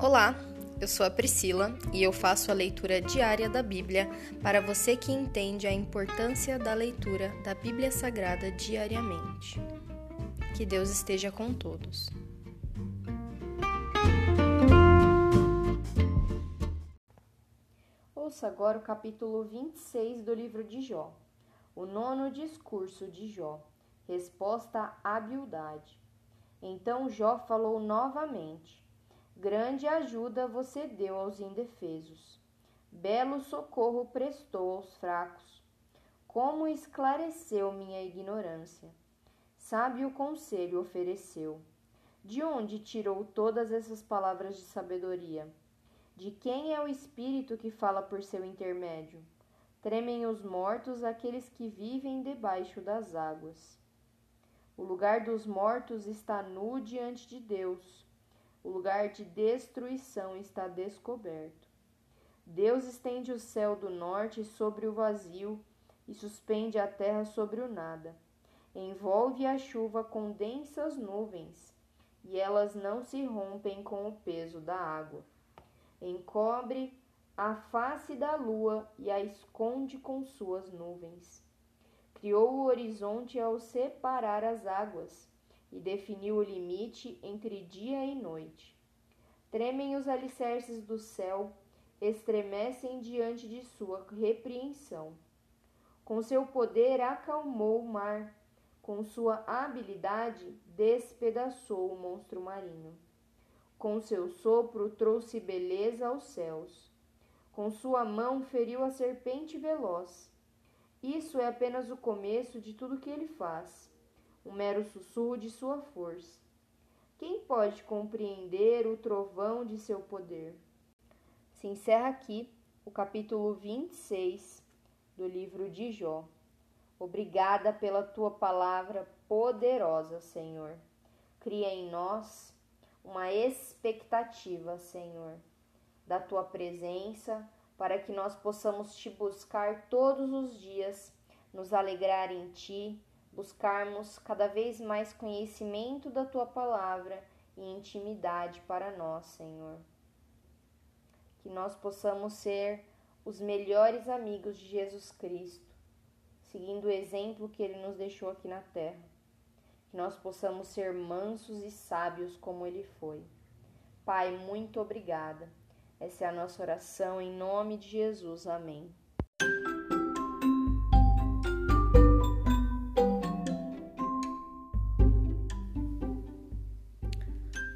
Olá, eu sou a Priscila e eu faço a leitura diária da Bíblia para você que entende a importância da leitura da Bíblia Sagrada diariamente. Que Deus esteja com todos. Ouça agora o capítulo 26 do livro de Jó, o nono discurso de Jó, resposta à Bildade. Então Jó falou novamente. Grande ajuda você deu aos indefesos. Belo socorro prestou aos fracos. Como esclareceu minha ignorância. Sábio conselho ofereceu. De onde tirou todas essas palavras de sabedoria? De quem é o espírito que fala por seu intermédio? Tremem os mortos, aqueles que vivem debaixo das águas. O lugar dos mortos está nu diante de Deus o lugar de destruição está descoberto. Deus estende o céu do norte sobre o vazio e suspende a terra sobre o nada. Envolve a chuva com densas nuvens, e elas não se rompem com o peso da água. Encobre a face da lua e a esconde com suas nuvens. Criou o horizonte ao separar as águas e definiu o limite entre dia e noite. Tremem os alicerces do céu, estremecem diante de sua repreensão. Com seu poder acalmou o mar, com sua habilidade despedaçou o monstro marinho. Com seu sopro trouxe beleza aos céus. Com sua mão feriu a serpente veloz. Isso é apenas o começo de tudo que ele faz um mero sussurro de sua força. Quem pode compreender o trovão de seu poder? Se encerra aqui o capítulo 26 do livro de Jó. Obrigada pela tua palavra poderosa, Senhor. Cria em nós uma expectativa, Senhor, da tua presença, para que nós possamos te buscar todos os dias, nos alegrar em ti buscarmos cada vez mais conhecimento da tua palavra e intimidade para nós, Senhor. Que nós possamos ser os melhores amigos de Jesus Cristo, seguindo o exemplo que ele nos deixou aqui na terra. Que nós possamos ser mansos e sábios como ele foi. Pai, muito obrigada. Essa é a nossa oração em nome de Jesus. Amém.